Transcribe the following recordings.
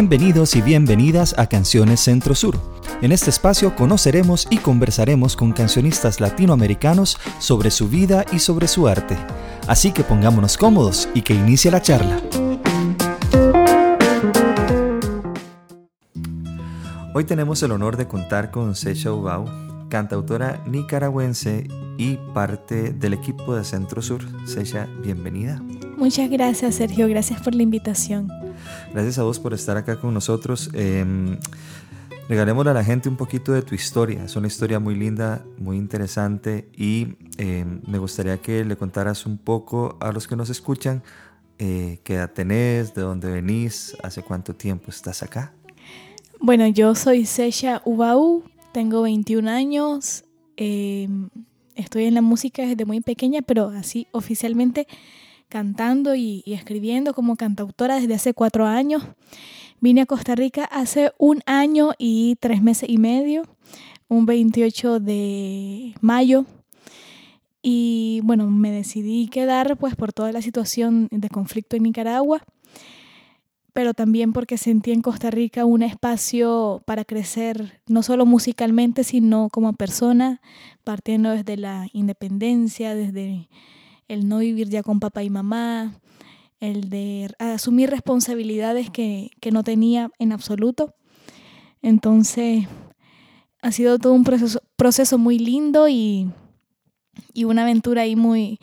Bienvenidos y bienvenidas a Canciones Centro Sur. En este espacio conoceremos y conversaremos con cancionistas latinoamericanos sobre su vida y sobre su arte. Así que pongámonos cómodos y que inicie la charla. Hoy tenemos el honor de contar con Secha Ubau, cantautora nicaragüense y parte del equipo de Centro Sur. Secha, bienvenida. Muchas gracias, Sergio. Gracias por la invitación. Gracias a vos por estar acá con nosotros. Eh, regalémosle a la gente un poquito de tu historia. Es una historia muy linda, muy interesante y em, me gustaría que le contaras un poco a los que nos escuchan eh, qué edad tenés, de dónde venís, hace cuánto tiempo estás acá. Bueno, yo soy Sesha Ubau, tengo 21 años, em, estoy en la música desde muy pequeña, pero así oficialmente cantando y, escribiendo como cantautora desde hace cuatro años. Vine a Costa Rica hace un año y tres meses y medio, un 28 de mayo. Y bueno, me decidí quedar pues por toda la situación de conflicto en Nicaragua, pero también porque sentí en Costa Rica un espacio para crecer, no solo musicalmente, sino como persona, partiendo desde la independencia, desde el no vivir ya con papá y mamá, el de asumir responsabilidades que, no tenía en absoluto. Entonces, ha sido todo un proceso, proceso muy lindo y, una aventura ahí muy,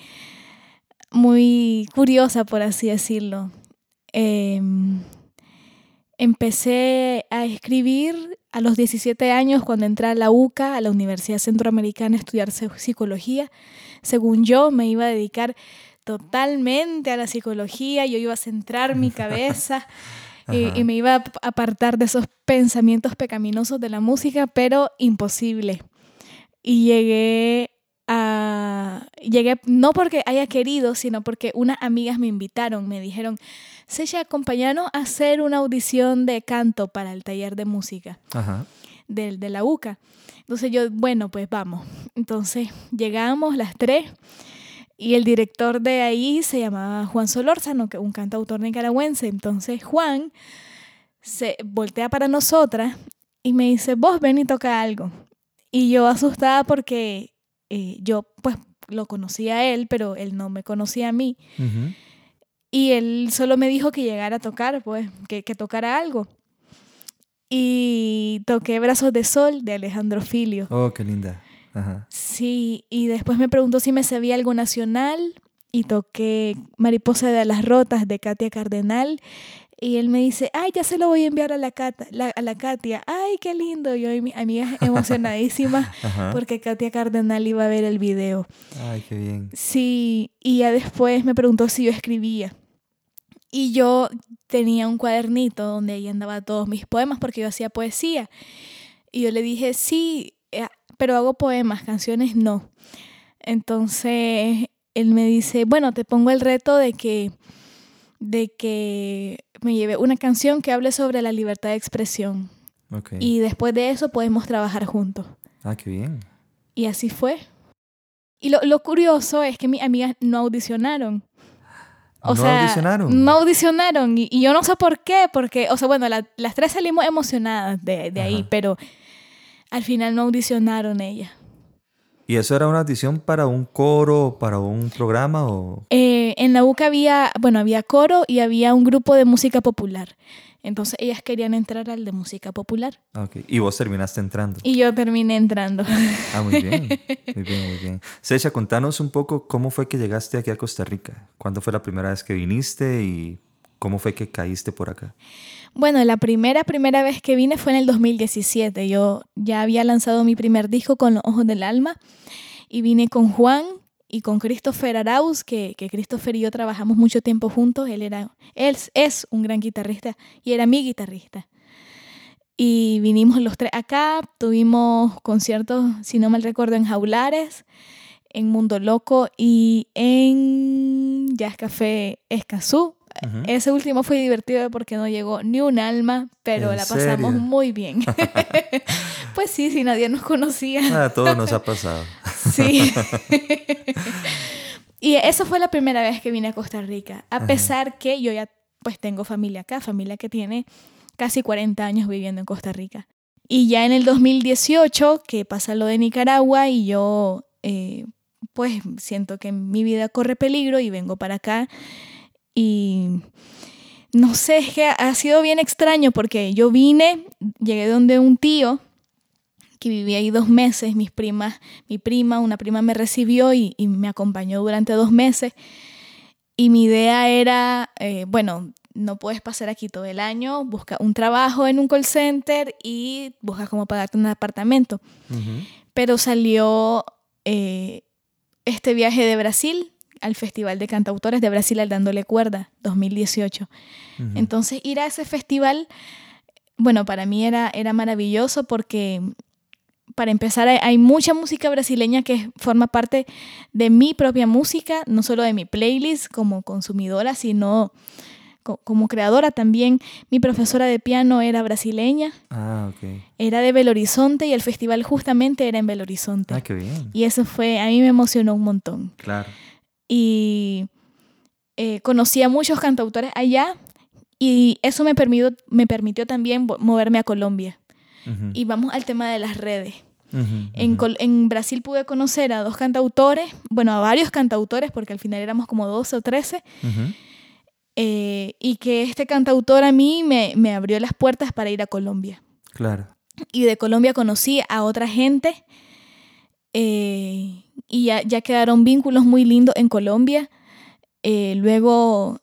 muy curiosa, por así decirlo. Em, empecé a escribir a los 17 años cuando entré a la UCA, a la Universidad Centroamericana, a estudiar psicología según yo, me iba a dedicar totalmente a la psicología, yo iba a centrar mi cabeza y, me iba a apartar de esos pensamientos pecaminosos de la música, pero imposible. Y llegué Llegué no porque haya querido, sino porque unas amigas me invitaron, me dijeron, Secha, acompáñanos a hacer una audición de canto para el taller de música De, de la UCA. Entonces yo, bueno, pues vamos. Entonces llegamos las tres y el director de ahí se llamaba Juan Solórzano, que un cantautor nicaragüense. Entonces Juan se voltea para nosotras y me dice, vos ven y toca algo. Y yo asustada porque eh, yo pues lo conocía a él, pero él no me conocía a mí. Y él solo me dijo que llegara a tocar, pues, que, que tocara algo y toqué Brazos de Sol de Alejandro Filio. Oh, qué linda. Sí, y después me preguntó si me sabía algo nacional y toqué Mariposa de las Rotas de Katia Cardenal. Y él me dice, ay, ya se lo voy a enviar a la, a la Katia. Ay, qué lindo. Yo y mi amiga emocionadísima porque Katia Cardenal iba a ver el video. Ay, qué bien. Sí, y ya después me preguntó si yo escribía. Y yo tenía un cuadernito donde ahí andaba todos mis poemas porque yo hacía poesía. Y yo le dije, sí, eh, pero hago poemas, canciones no. Entonces él me dice, bueno, te pongo el reto de que, de que me lleve una canción que hable sobre la libertad de expresión. Y después de eso podemos trabajar juntos. Ah, qué bien. Y así fue. Y lo, lo curioso es que mis amigas no audicionaron. O no audicionaron. No audicionaron. Y, yo no sé por qué, porque, o sea, bueno, las tres salimos emocionadas de, de ahí, pero al final no audicionaron ellas. ¿Y eso era una audición para un coro, para un programa o...? Eh, en la UCA había, bueno, había coro y había un grupo de música popular. Entonces ellas querían entrar al de música popular. Okay. Y vos terminaste entrando. Y yo terminé entrando. Ah, muy bien. Muy bien, muy bien. Secha, contanos un poco cómo fue que llegaste aquí a Costa Rica. ¿Cuándo fue la primera vez que viniste y cómo fue que caíste por acá? Bueno, la primera, primera vez que vine fue en el 2017. Yo ya había lanzado mi primer disco con Los Ojos del Alma y vine con Juan, y con Christopher Arauz, que, que Christopher y yo trabajamos mucho tiempo juntos. Él, era, él es un gran guitarrista y era mi guitarrista. Y vinimos los tres acá, tuvimos conciertos, si no mal recuerdo, en Jaulares, en Mundo Loco y en Jazz Café Escazú. Ese último fue divertido porque no llegó ni un alma, pero la pasamos muy bien. pues sí, si nadie nos conocía. A todos nos ha pasado. sí. y eso fue la primera vez que vine a Costa Rica, a pesar que yo ya pues tengo familia acá, familia que tiene casi 40 años viviendo en Costa Rica. Y ya en el 2018, que pasa lo de Nicaragua y yo eh, pues siento que mi vida corre peligro y vengo para acá y no sé, es que ha sido bien extraño porque yo vine, llegué donde un tío que vivía ahí dos meses, mis primas, mi prima, una prima me recibió y, me acompañó durante dos meses. Y mi idea era, eh, bueno, no puedes pasar aquí todo el año, busca un trabajo en un call center y busca cómo pagarte un apartamento. Pero salió eh, este viaje de Brasil al Festival de Cantautores de Brasil al Dándole Cuerda 2018. Entonces ir a ese festival, bueno, para mí era, era maravilloso porque para empezar, hay, mucha música brasileña que forma parte de mi propia música, no solo de mi playlist como consumidora, sino como creadora también. Mi profesora de piano era brasileña. Ah, Era de Belo Horizonte y el festival justamente era en Belo Horizonte. Ah, qué bien. Y eso fue, a mí me emocionó un montón. Claro. Y eh, conocí a muchos cantautores allá y eso me permitió, me permitió también moverme a Colombia. Y vamos al tema de las redes en, Brasil pude conocer a dos cantautores, bueno, a varios cantautores, porque al final éramos como 12 o 13, eh, y que este cantautor a mí me, me, abrió las puertas para ir a Colombia. Claro. Y de Colombia conocí a otra gente eh, y ya, ya, quedaron vínculos muy lindos en Colombia. Eh, luego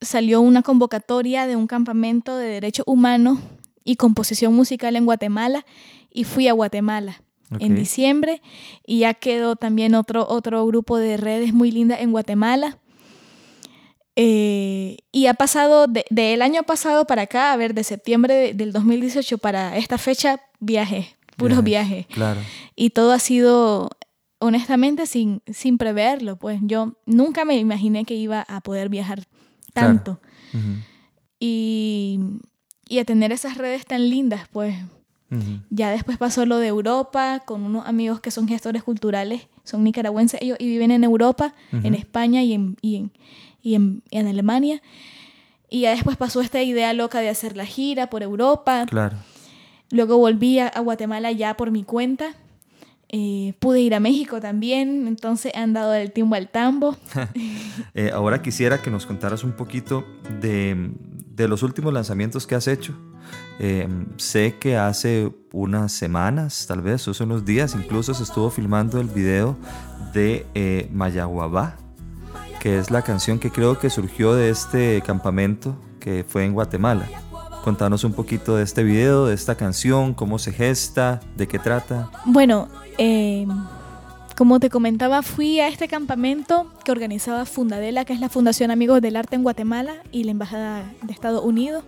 salió una convocatoria de un campamento de derechos humanos y composición musical en Guatemala y fui a Guatemala en diciembre y ya quedó también otro, otro grupo de redes muy lindas en Guatemala. Eh, y ha pasado del de, año pasado para acá, a ver, de septiembre del 2018 para esta fecha, viajes, puros viajes. Claro. Y todo ha sido, honestamente, sin, sin preverlo. Pues yo nunca me imaginé que iba a poder viajar tanto. y, y a tener esas redes tan lindas, pues ya después pasó lo de Europa, con unos amigos que son gestores culturales, son nicaragüenses ellos y viven en Europa, en España y en, y en, en, Alemania. Y ya después pasó esta idea loca de hacer la gira por Europa. Claro. Luego volví a, Guatemala ya por mi cuenta. Eh, pude ir a México también, entonces he andado del tiempo al tambo. Eh, ahora quisiera que nos contaras un poquito de, de los últimos lanzamientos que has hecho. Eh, sé que hace unas semanas, tal vez, o unos días, incluso se estuvo filmando el video de eh, Mayaguabá, que es la canción que creo que surgió de este campamento que fue en Guatemala. Contanos un poquito de este video, de esta canción, cómo se gesta, de qué trata. Bueno, eh, como te comentaba, fui a este campamento que organizaba Fundadela, que es la Fundación Amigos del Arte en Guatemala y la Embajada de Estados Unidos.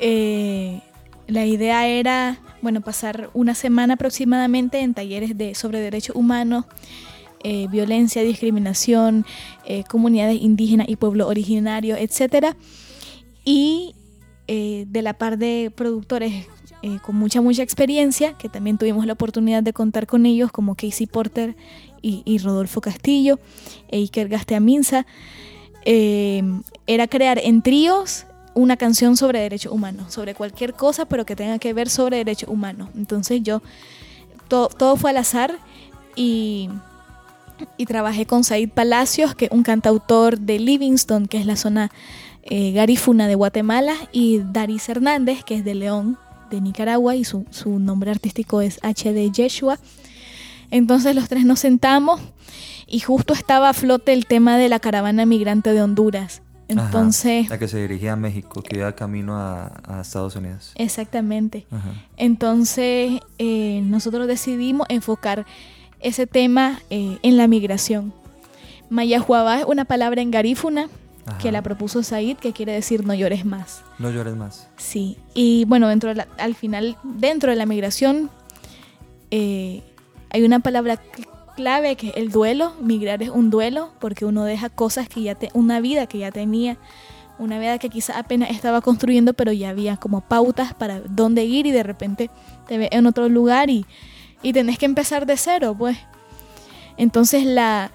Eh, la idea era, bueno, pasar una semana aproximadamente en talleres de, sobre derechos humanos, eh, violencia, discriminación, eh, comunidades indígenas y pueblos originarios, etc. Y de la par de productores eh, con mucha, mucha experiencia, que también tuvimos la oportunidad de contar con ellos, como Casey Porter y, Rodolfo Castillo, e Iker Gasteaminza, eh, era crear en tríos una canción sobre derechos humanos, sobre cualquier cosa, pero que tenga que ver sobre derechos humanos. Entonces yo, todo fue al azar y, y trabajé con Said Palacios, que es un cantautor de Livingston, que es la zona eh, garífuna de Guatemala, y Daris Hernández, que es de León, de Nicaragua y su, nombre artístico es HD Yeshua. Entonces los tres nos sentamos y justo estaba a flote el tema de la caravana migrante de Honduras. Entonces... la que se dirigía a México, que iba camino a, Estados Unidos. Exactamente. Entonces eh, nosotros decidimos enfocar ese tema eh, en la migración. Mayahuabá es una palabra en garífuna que la propuso Said, que quiere decir no llores más. No llores más. Sí, y bueno, dentro al final, dentro de la migración, eh, hay una palabra clave que es el duelo. Migrar es un duelo porque uno deja cosas que ya te, una vida que ya tenía, una vida que quizás apenas estaba construyendo, pero ya había como pautas para dónde ir y de repente te ves en otro lugar y, y tenés que empezar de cero, pues. Entonces la,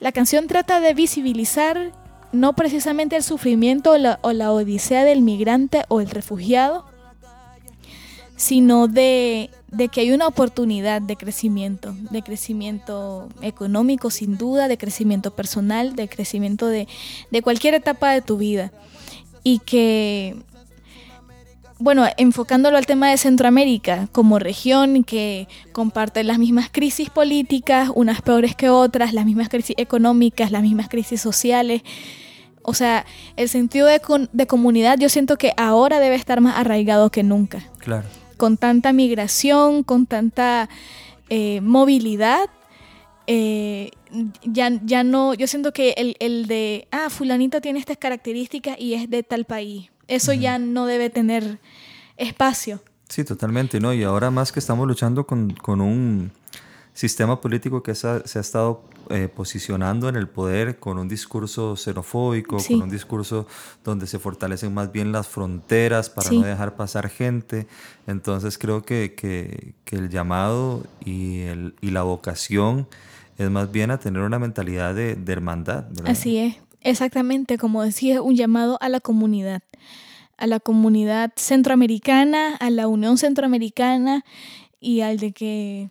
la canción trata de visibilizar no precisamente el sufrimiento o la, o la odisea del migrante o el refugiado, sino de, de, que hay una oportunidad de crecimiento, de crecimiento económico sin duda, de crecimiento personal, de crecimiento de, de cualquier etapa de tu vida. Y que, bueno, enfocándolo al tema de Centroamérica como región que comparte las mismas crisis políticas, unas peores que otras, las mismas crisis económicas, las mismas crisis sociales, o sea, el sentido de, de, comunidad yo siento que ahora debe estar más arraigado que nunca. Claro. Con tanta migración, con tanta eh, movilidad, eh, ya, ya no, yo siento que el, el, de, ah, fulanito tiene estas características y es de tal país, eso uh -huh. ya no debe tener espacio. Sí, totalmente, ¿no? Y ahora más que estamos luchando con, con un sistema político que se ha, se ha estado eh, posicionando en el poder con un discurso xenofóbico, sí. con un discurso donde se fortalecen más bien las fronteras para sí. no dejar pasar gente. Entonces creo que, que, que el llamado y, el, y, la vocación es más bien a tener una mentalidad de, de hermandad. ¿verdad? Así es, exactamente, como decía, un llamado a la comunidad a la comunidad centroamericana, a la Unión Centroamericana y al de que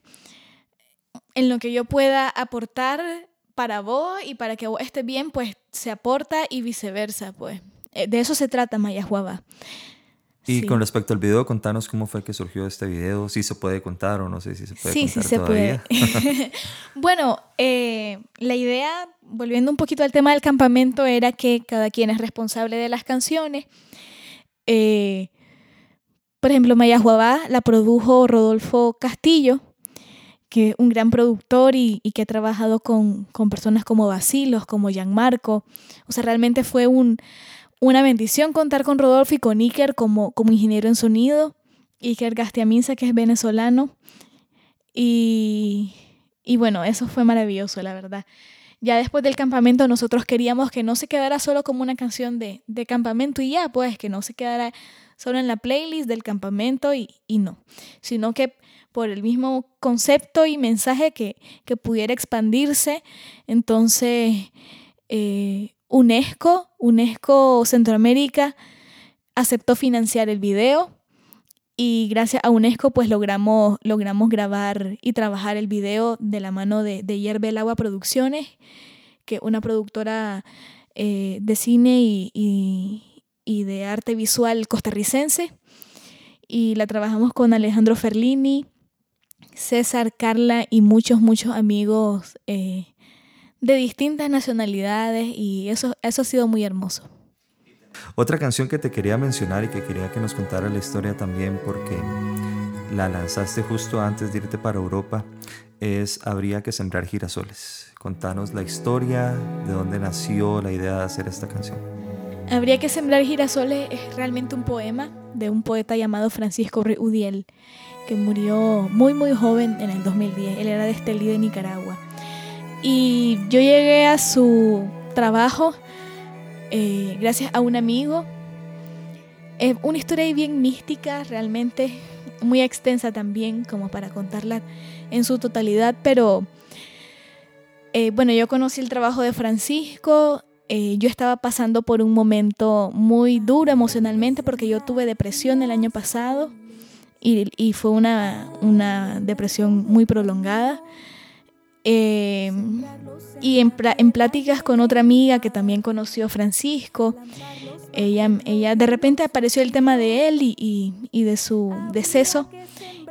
en lo que yo pueda aportar para vos y para que vos bien, pues se aporta y viceversa, pues. Eh, de eso se trata Mayajuaba. Y sí. con respecto al video, contanos cómo fue que surgió este video, si se puede contar o no sé si se puede sí, contar sí, se todavía. puede. bueno, eh, la idea, volviendo un poquito al tema del campamento, era que cada quien es responsable de las canciones. Eh, por ejemplo, Mayajuabá la produjo Rodolfo Castillo, que es un gran productor y, y que ha trabajado con, con, personas como Basilos, como Gianmarco. O sea, realmente fue un, una bendición contar con Rodolfo y con Iker como, como ingeniero en sonido. Iker Gastiaminza, que es venezolano. Y, y bueno, eso fue maravilloso, la verdad. Ya después del campamento nosotros queríamos que no se quedara solo como una canción de, de campamento y ya, pues que no se quedara solo en la playlist del campamento y, y no, sino que por el mismo concepto y mensaje que, que pudiera expandirse. Entonces, eh, UNESCO, UNESCO Centroamérica, aceptó financiar el video y gracias a UNESCO pues logramos, logramos grabar y trabajar el video de la mano de, de Hierve el Agua Producciones, que una productora eh, de cine y, y, y de arte visual costarricense. Y la trabajamos con Alejandro Ferlini, César, Carla y muchos, muchos amigos eh, de distintas nacionalidades y eso, eso ha sido muy hermoso. Otra canción que te quería mencionar y que quería que nos contara la historia también porque la lanzaste justo antes de irte para Europa es Habría que sembrar girasoles. Contanos la historia, de dónde nació la idea de hacer esta canción. Habría que sembrar girasoles es realmente un poema de un poeta llamado Francisco Udiel que murió muy muy joven en el 2010. Él era de Estelí de Nicaragua. Y yo llegué a su trabajo eh, gracias a un amigo. Es una historia bien mística, realmente muy extensa también, como para contarla en su totalidad, pero eh, bueno, yo conocí el trabajo de Francisco. Eh, yo estaba pasando por un momento muy duro emocionalmente porque yo tuve depresión el año pasado y, y fue una, una, depresión muy prolongada. Eh, y en, en, pláticas con otra amiga que también conoció Francisco, ella, ella de repente apareció el tema de él y, y, y de su deceso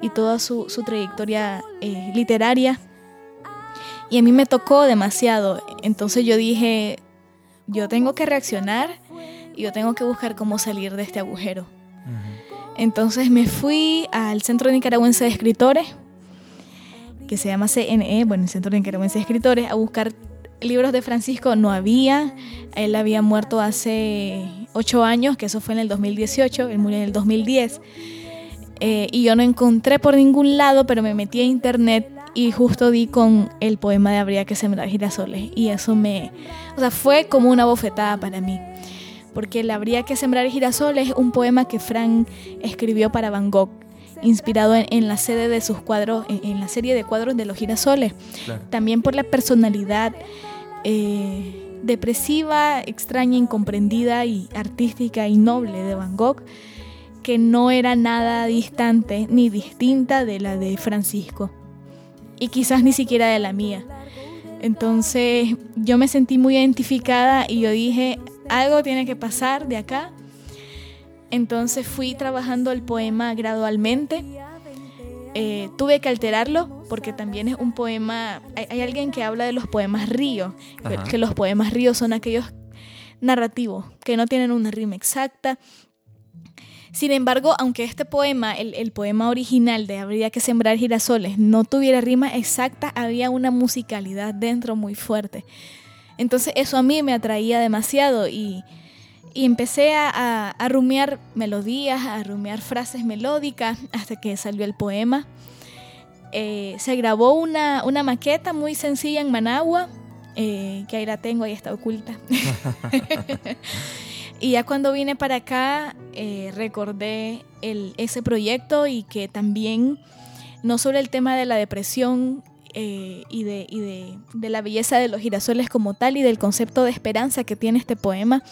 y toda su, su trayectoria eh, literaria. Y a mí me tocó demasiado. Entonces yo dije, yo tengo que reaccionar y yo tengo que buscar cómo salir de este agujero. Entonces me fui al Centro Nicaragüense de Escritores, que se llama CNE, bueno, el Centro Nicaragüense de Escritores, a buscar libros de Francisco. No había, él había muerto hace ocho años, que eso fue en el 2018, él murió en el 2010. Eh, y yo no encontré por ningún lado, pero me metí a internet y justo di con el poema de Habría que sembrar girasoles. Y eso me, o sea, fue como una bofetada para mí porque el Habría que sembrar girasoles es un poema que Frank escribió para Van Gogh, inspirado en, en la sede de sus cuadros, en, en, la serie de cuadros de los girasoles. Claro. También por la personalidad eh, depresiva, extraña, incomprendida y artística y noble de Van Gogh, que no era nada distante ni distinta de la de Francisco, y quizás ni siquiera de la mía. Entonces yo me sentí muy identificada y yo dije, algo tiene que pasar de acá. Entonces fui trabajando el poema gradualmente. Eh, tuve que alterarlo porque también es un poema, hay, alguien que habla de los poemas ríos, que los poemas ríos son aquellos narrativos que no tienen una rima exacta, sin embargo, aunque este poema, el, poema original de Habría que sembrar girasoles, no tuviera rima exacta, había una musicalidad dentro muy fuerte. Entonces eso a mí me atraía demasiado y, empecé a, a, rumiar melodías, a rumiar frases melódicas hasta que salió el poema. Eh, se grabó una, maqueta muy sencilla en Managua, eh, que ahí la tengo, ahí está oculta. Y ya cuando vine para acá eh, recordé el, ese proyecto y que también no solo el tema de la depresión eh, y, de, y de, de, la belleza de los girasoles como tal y del concepto de esperanza que tiene este poema,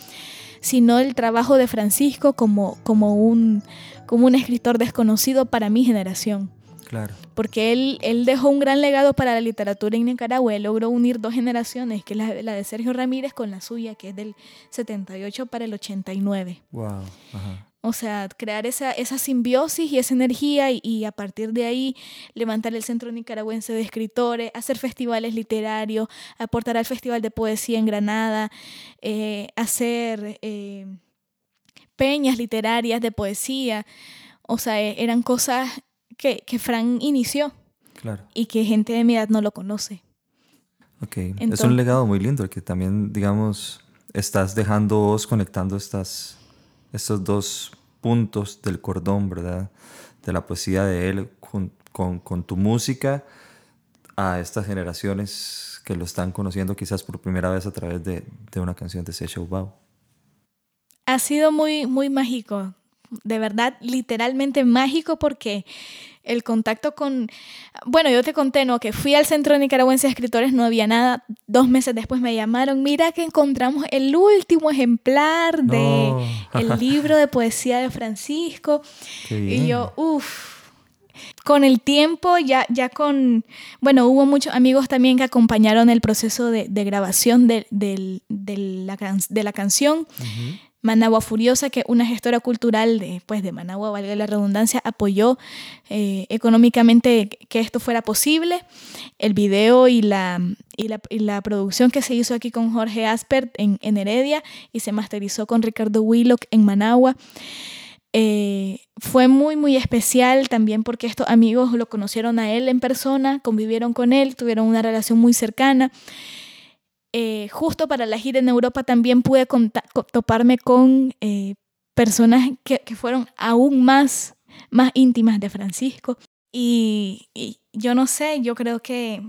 sino el trabajo de Francisco como, como, un, como un escritor desconocido para mi generación. Porque él, él dejó un gran legado para la literatura en Nicaragua. Él logró unir dos generaciones, que es la, de Sergio Ramírez con la suya, que es del 78 para el 89. Wow. O sea, crear esa, esa simbiosis y esa energía y, a partir de ahí levantar el Centro Nicaragüense de Escritores, hacer festivales literarios, aportar al Festival de Poesía en Granada, eh, hacer eh, peñas literarias de poesía. O sea, e, eran cosas que, que Fran inició y que gente de mi edad no lo conoce. Ok, es un legado muy lindo el que también, digamos, estás dejando vos conectando estas, estos dos puntos del cordón, ¿verdad? De la poesía de él con, con, tu música a estas generaciones que lo están conociendo quizás por primera vez a través de, de una canción de Sesha Ubao. Ha sido muy, muy mágico de verdad, literalmente mágico porque el contacto con, bueno, yo te conté, ¿no? Que fui al Centro Nicaragüense de Escritores, no había nada. Dos meses después me llamaron, mira que encontramos el último ejemplar de el libro de poesía de Francisco. Y yo, uff. Con el tiempo, ya, ya con, bueno, hubo muchos amigos también que acompañaron el proceso de, grabación de, la, de, la, canción. Managua Furiosa, que una gestora cultural de, pues, de Managua, valga la redundancia, apoyó eh, económicamente que esto fuera posible. El video y la, y la, producción que se hizo aquí con Jorge Aspert en, Heredia y se masterizó con Ricardo Willock en Managua. Eh, fue muy, muy especial también porque estos amigos lo conocieron a él en persona, convivieron con él, tuvieron una relación muy cercana. Eh, justo para la gira en Europa también pude toparme con eh, personas que, fueron aún más, más íntimas de Francisco. Y, yo no sé, yo creo que,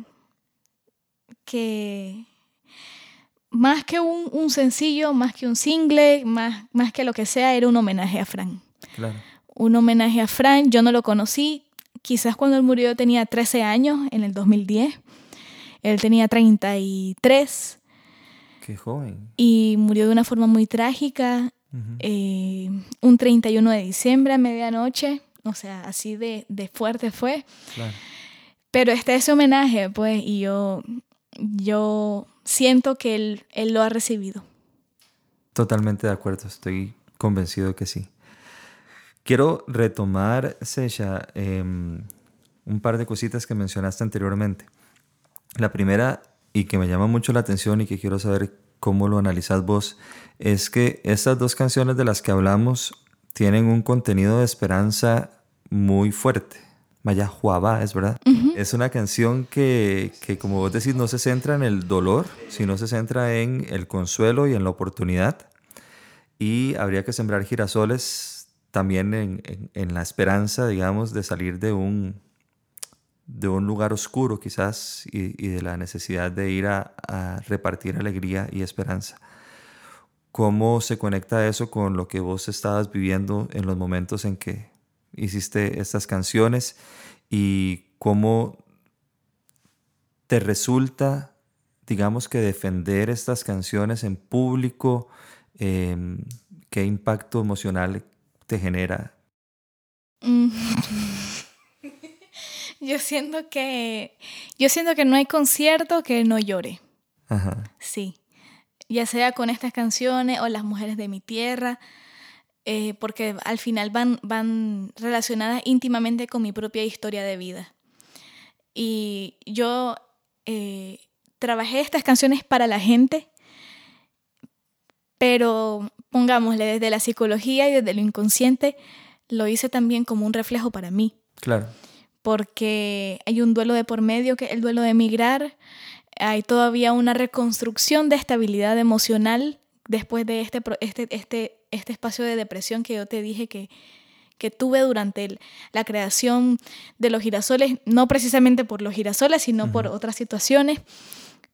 que más que un, sencillo, más que un single, más, más que lo que sea, era un homenaje a Fran. Un homenaje a Fran, yo no lo conocí, quizás cuando él murió tenía 13 años, en el 2010. Él tenía 33. Qué joven. Y murió de una forma muy trágica. Eh, un 31 de diciembre a medianoche. O sea, así de, de fuerte fue. Claro. Pero está ese homenaje, pues, y yo, yo siento que él, él lo ha recibido. Totalmente de acuerdo, estoy convencido que sí. Quiero retomar, Sesha, em, un par de cositas que mencionaste anteriormente. La primera, y que me llama mucho la atención y que quiero saber cómo lo analizas vos, es que estas dos canciones de las que hablamos tienen un contenido de esperanza muy fuerte. Maya Juaba, es verdad. Es una canción que, que, como vos decís, no se centra en el dolor, sino se centra en el consuelo y en la oportunidad. Y habría que sembrar girasoles también en, en la esperanza, digamos, de salir de un, de un lugar oscuro quizás y, de la necesidad de ir a, repartir alegría y esperanza. ¿Cómo se conecta eso con lo que vos estabas viviendo en los momentos en que hiciste estas canciones y cómo te resulta digamos que defender estas canciones en público, em, ¿qué impacto emocional te genera? Mm. yo siento que yo siento que no hay concierto que no llore. Ajá. Sí. Ya sea con estas canciones o las mujeres de mi tierra. Eh, porque al final van, van relacionadas íntimamente con mi propia historia de vida. Y yo eh, trabajé estas canciones para la gente, pero pongámosle desde la psicología y desde lo inconsciente, lo hice también como un reflejo para mí. Claro. Porque hay un duelo de por medio, que es el duelo de emigrar, hay todavía una reconstrucción de estabilidad emocional después de este, este, este, este espacio de depresión que yo te dije que, que tuve durante la creación de los girasoles, no precisamente por los girasoles, sino por otras situaciones,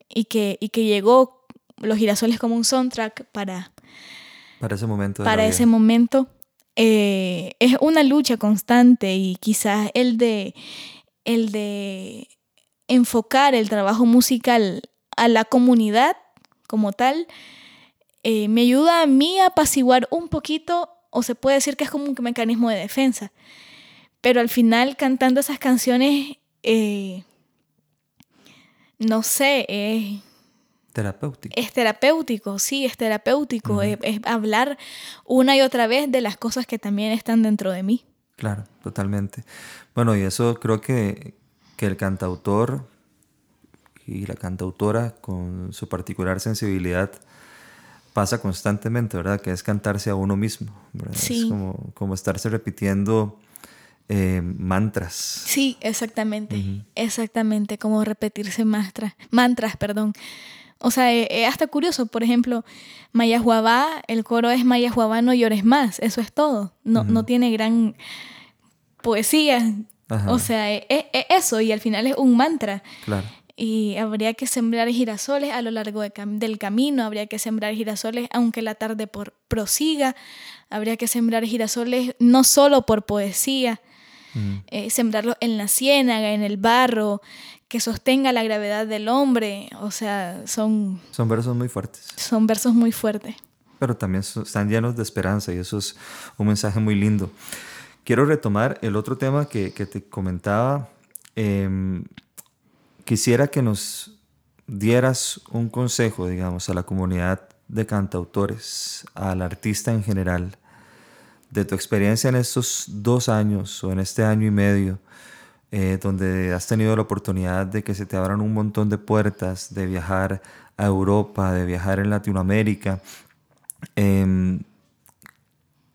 y que, y que llegó los girasoles como un soundtrack para, para ese momento. para ese momento. Eh, es una lucha constante y quizás el de, el de enfocar el trabajo musical a la comunidad como tal, eh, me ayuda a mí a apaciguar un poquito, o se puede decir que es como un mecanismo de defensa. Pero al final, cantando esas canciones, eh, no sé, es... Terapéutico. Es terapéutico, sí, es terapéutico. es, hablar una y otra vez de las cosas que también están dentro de mí. Claro, totalmente. Bueno, y eso creo que, que el cantautor y la cantautora, con su particular sensibilidad, pasa constantemente, ¿verdad? Que es cantarse a uno mismo. Es como, como estarse repitiendo eh, mantras. Sí, exactamente. Exactamente, como repetirse mantras, mantras, perdón. O sea, es eh, eh, hasta curioso, por ejemplo, Mayahuabá, el coro es Mayahuabá, no llores más, eso es todo. No, no tiene gran poesía. O sea, es, eso, y al final es un mantra. Claro y habría que sembrar girasoles a lo largo del camino, habría que sembrar girasoles aunque la tarde por prosiga, habría que sembrar girasoles no solo por poesía, eh, sembrarlos en la ciénaga, en el barro, que sostenga la gravedad del hombre, o sea, son... Son versos muy fuertes. Son versos muy fuertes. Pero también están llenos de esperanza y eso es un mensaje muy lindo. Quiero retomar el otro tema que, que te comentaba. Eh, quisiera que nos dieras un consejo, digamos, a la comunidad de cantautores, al artista en general, de tu experiencia en estos dos años o en este año y medio, eh, donde has tenido la oportunidad de que se te abran un montón de puertas, de viajar a Europa, de viajar en Latinoamérica. Em,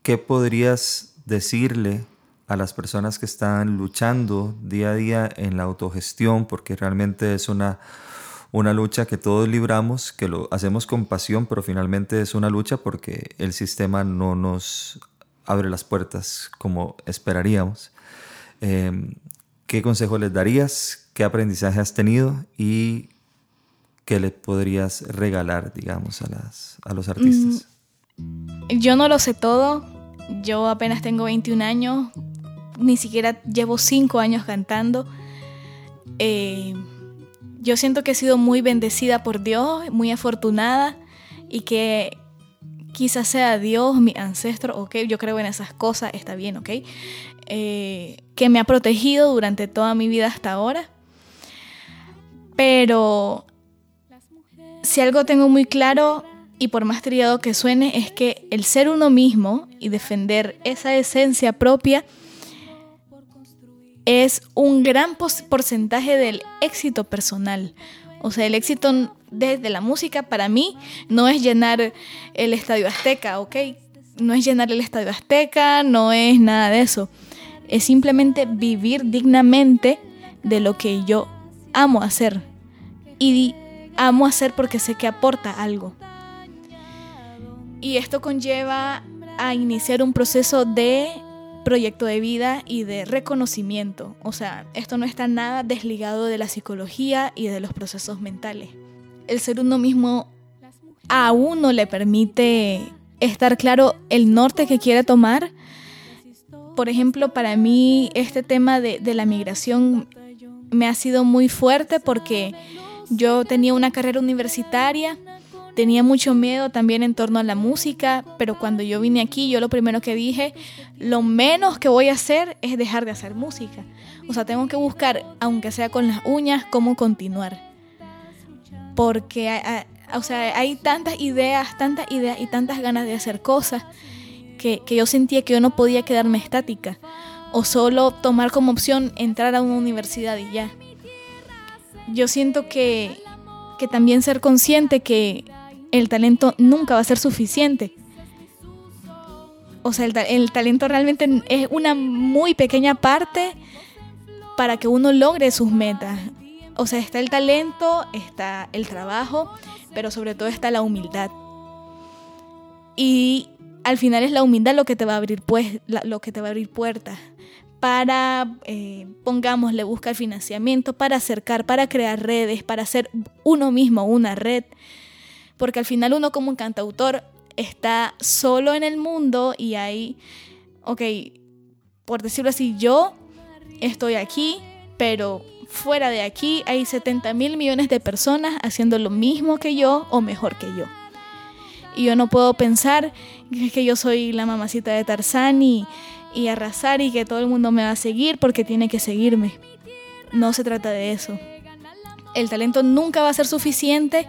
¿Qué podrías decirle a las personas que están luchando día a día en la autogestión, porque realmente es una, una lucha que todos libramos, que lo hacemos con pasión, pero finalmente es una lucha porque el sistema no nos abre las puertas como esperaríamos. Em, ¿Qué consejo les darías? ¿Qué aprendizaje has tenido? ¿Y qué le podrías regalar, digamos, a, las, a los artistas? Mm, yo no lo sé todo. Yo apenas tengo 21 años ni siquiera llevo cinco años cantando. Eh, yo siento que he sido muy bendecida por Dios, muy afortunada y que quizás sea Dios, mi ancestro, ok, yo creo en esas cosas, está bien, ok, eh, que me ha protegido durante toda mi vida hasta ahora. Pero si algo tengo muy claro y por más trillado que suene, es que el ser uno mismo y defender esa esencia propia es un gran porcentaje del éxito personal. O sea, el éxito desde la música para mí no es llenar el Estadio Azteca, ¿ok? No es llenar el Estadio Azteca, no es nada de eso. Es simplemente vivir dignamente de lo que yo amo hacer. Y amo hacer porque sé que aporta algo. Y esto conlleva a iniciar un proceso de proyecto de vida y de reconocimiento. O sea, esto no está nada desligado de la psicología y de los procesos mentales. El ser uno mismo a uno le permite estar claro el norte que quiere tomar. Por ejemplo, para mí este tema de, la migración me ha sido muy fuerte porque Yo tenía una carrera universitaria, tenía mucho miedo también en torno a la música, pero cuando yo vine aquí, yo lo primero que dije, lo menos que voy a hacer es dejar de hacer música. O sea, tengo que buscar, aunque sea con las uñas, cómo continuar. Porque o sea, hay tantas ideas, tantas ideas y tantas ganas de hacer cosas que, yo sentía que yo no podía quedarme estática o solo tomar como opción entrar a una universidad y ya. Yo siento que, que también ser consciente que el talento nunca va a ser suficiente. O sea, el, el, talento realmente es una muy pequeña parte para que uno logre sus metas. O sea, está el talento, está el trabajo, pero sobre todo está la humildad. Y al final es la humildad lo que te va a abrir, pues, lo que te va a abrir puertas para, eh, pongámosle, buscar financiamiento, para acercar, para crear redes, para hacer uno mismo una red. Porque al final uno como un cantautor está solo en el mundo y hay, ok, por decirlo así, yo estoy aquí, pero fuera de aquí hay 70 mil millones de personas haciendo lo mismo que yo o mejor que yo. Y yo no puedo pensar que yo soy la mamacita de Tarzán y, y arrasar y que todo el mundo me va a seguir porque tiene que seguirme. No se trata de eso. El talento nunca va a ser suficiente,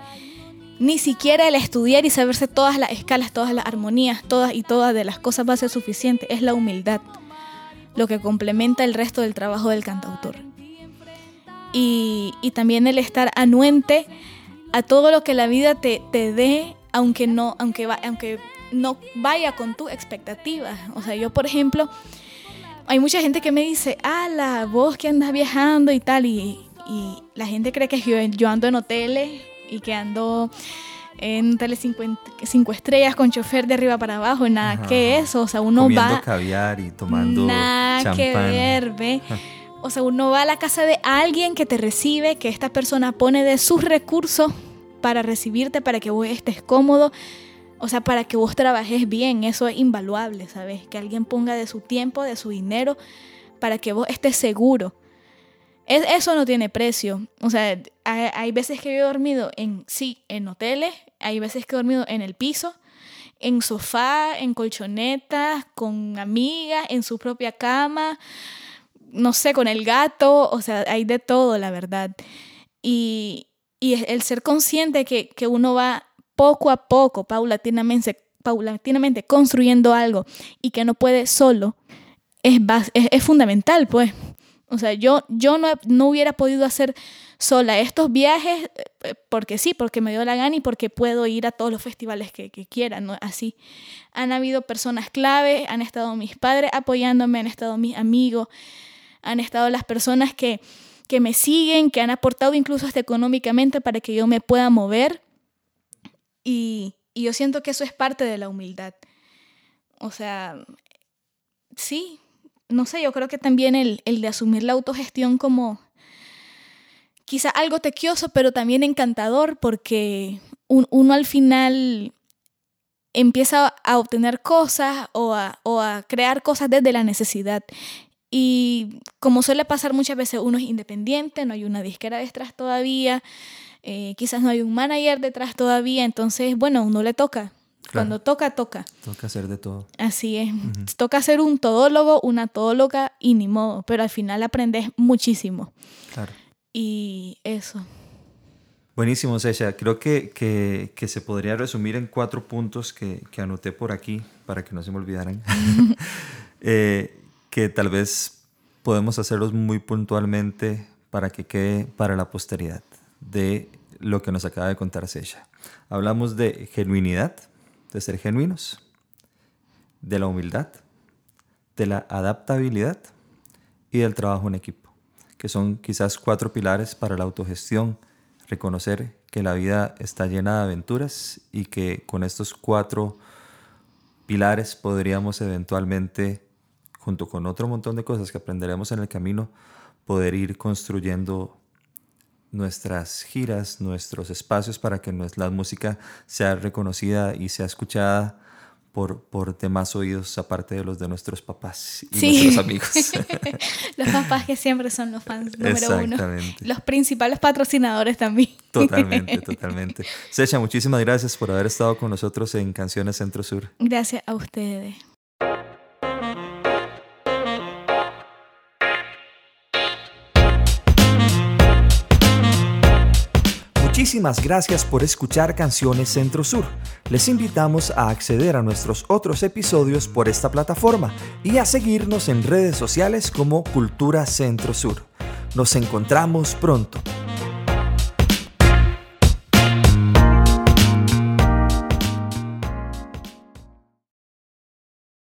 ni siquiera el estudiar y saberse todas las escalas, todas las armonías, todas y todas de las cosas va a ser suficiente. Es la humildad lo que complementa el resto del trabajo del cantautor. Y, también el estar anuente a todo lo que la vida te, te dé, aunque no, aunque, va, aunque no vaya con tus expectativas. O sea, yo, por ejemplo, hay mucha gente que me dice, ah, la voz que andas viajando y tal, y, la gente cree que yo, ando en hoteles y que ando en hoteles cinco, estrellas con chofer de arriba para abajo, nada que eso, o sea, uno Comiendo va... caviar y tomando Nada que ver, ve. O sea, uno va a la casa de alguien que te recibe, que esta persona pone de sus recursos para recibirte, para que vos estés cómodo. O sea, para que vos trabajes bien, eso es invaluable, ¿sabes? Que alguien ponga de su tiempo, de su dinero, para que vos estés seguro. eso no tiene precio. O sea, hay, veces que he dormido en, sí, en hoteles, hay veces que he dormido en el piso, en sofá, en colchonetas, con amigas, en su propia cama, no sé, con el gato, o sea, hay de todo, la verdad. Y, y el ser consciente que, que uno va poco a poco, paulatinamente, paulatinamente construyendo algo y que no puede solo, es, es, fundamental, pues. O sea, yo, yo no, no, hubiera podido hacer sola estos viajes eh, porque sí, porque me dio la gana y porque puedo ir a todos los festivales que, que quiera, ¿no? Así. Han habido personas clave, han estado mis padres apoyándome, han estado mis amigos, han estado las personas que, que me siguen, que han aportado incluso hasta económicamente para que yo me pueda mover y, yo siento que eso es parte de la humildad. O sea, sí, no sé, yo creo que también el, de asumir la autogestión como quizá algo tequioso, pero también encantador, porque uno al final empieza a obtener cosas o a, o a, crear cosas desde la necesidad. Y como suele pasar muchas veces, uno es independiente, no hay una disquera detrás todavía, eh, quizás no hay un manager detrás todavía, entonces, bueno, uno le toca. Cuando toca, toca. Toca hacer de todo. Así es. Toca ser un todólogo, una todóloga y ni modo, pero al final aprendes muchísimo. Claro. Y eso. Buenísimo, Sesha. Creo que, que, que, se podría resumir en cuatro puntos que, que, anoté por aquí para que no se me olvidaran. eh, que tal vez podemos hacerlos muy puntualmente para que quede para la posteridad de lo que nos acaba de contar Sesha. Hablamos de genuinidad, de ser genuinos, de la humildad, de la adaptabilidad y del trabajo en equipo, que son quizás cuatro pilares para la autogestión, reconocer que la vida está llena de aventuras y que con estos cuatro pilares podríamos eventualmente, junto con otro montón de cosas que aprenderemos en el camino, poder ir construyendo nuestras giras, nuestros espacios para que la música sea reconocida y sea escuchada por, por demás oídos, aparte de los de nuestros papás y nuestros amigos. los papás que siempre son los fans número uno. Los principales patrocinadores también. Totalmente, totalmente. Secha, muchísimas gracias por haber estado con nosotros en Canciones Centro Sur. Gracias a ustedes. Muchísimas gracias por escuchar Canciones Centro Sur. Les invitamos a acceder a nuestros otros episodios por esta plataforma y a seguirnos en redes sociales como Cultura Centro Sur. Nos encontramos pronto.